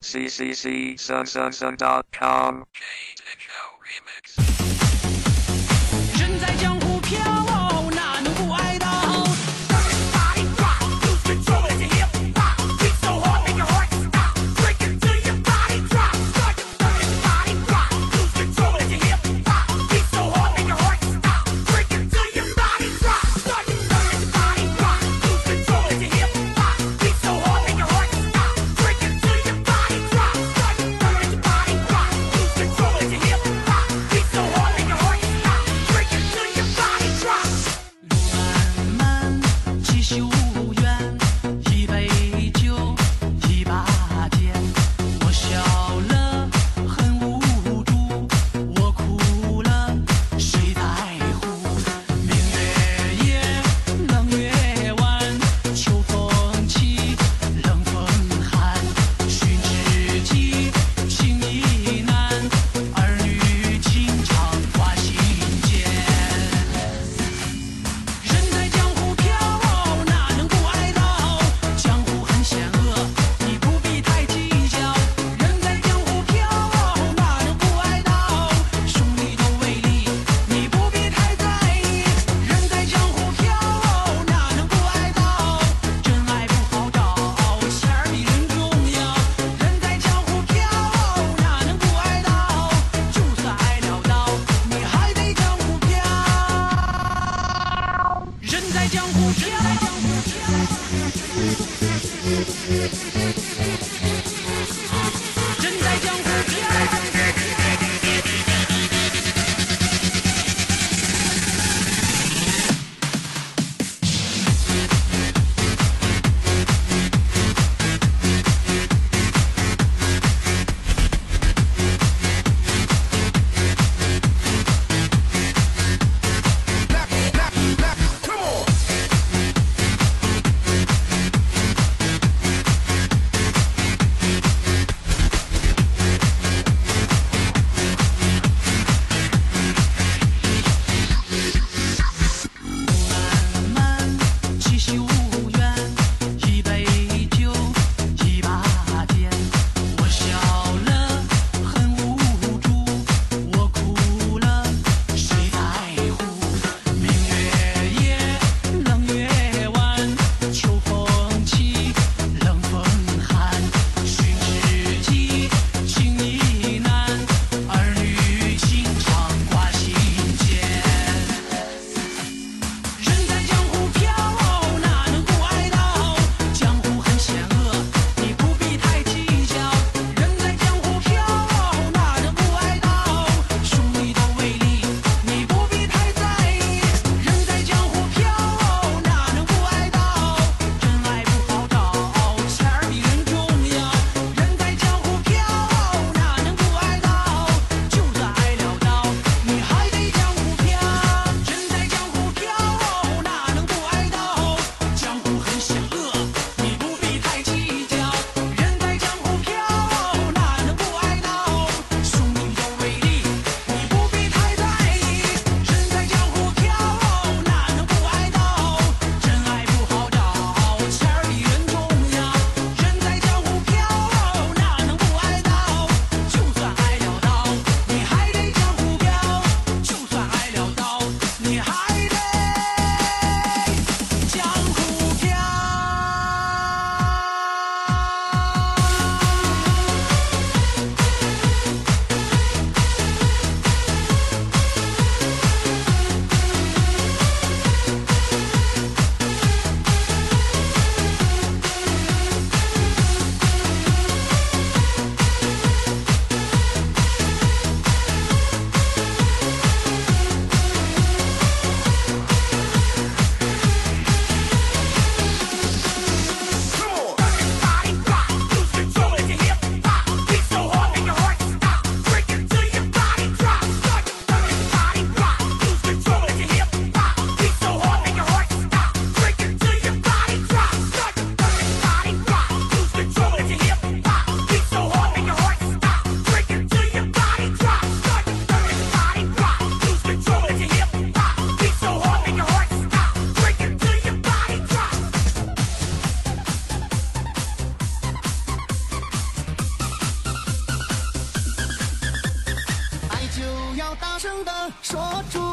ccccsunsunsun.com. 人 声的说出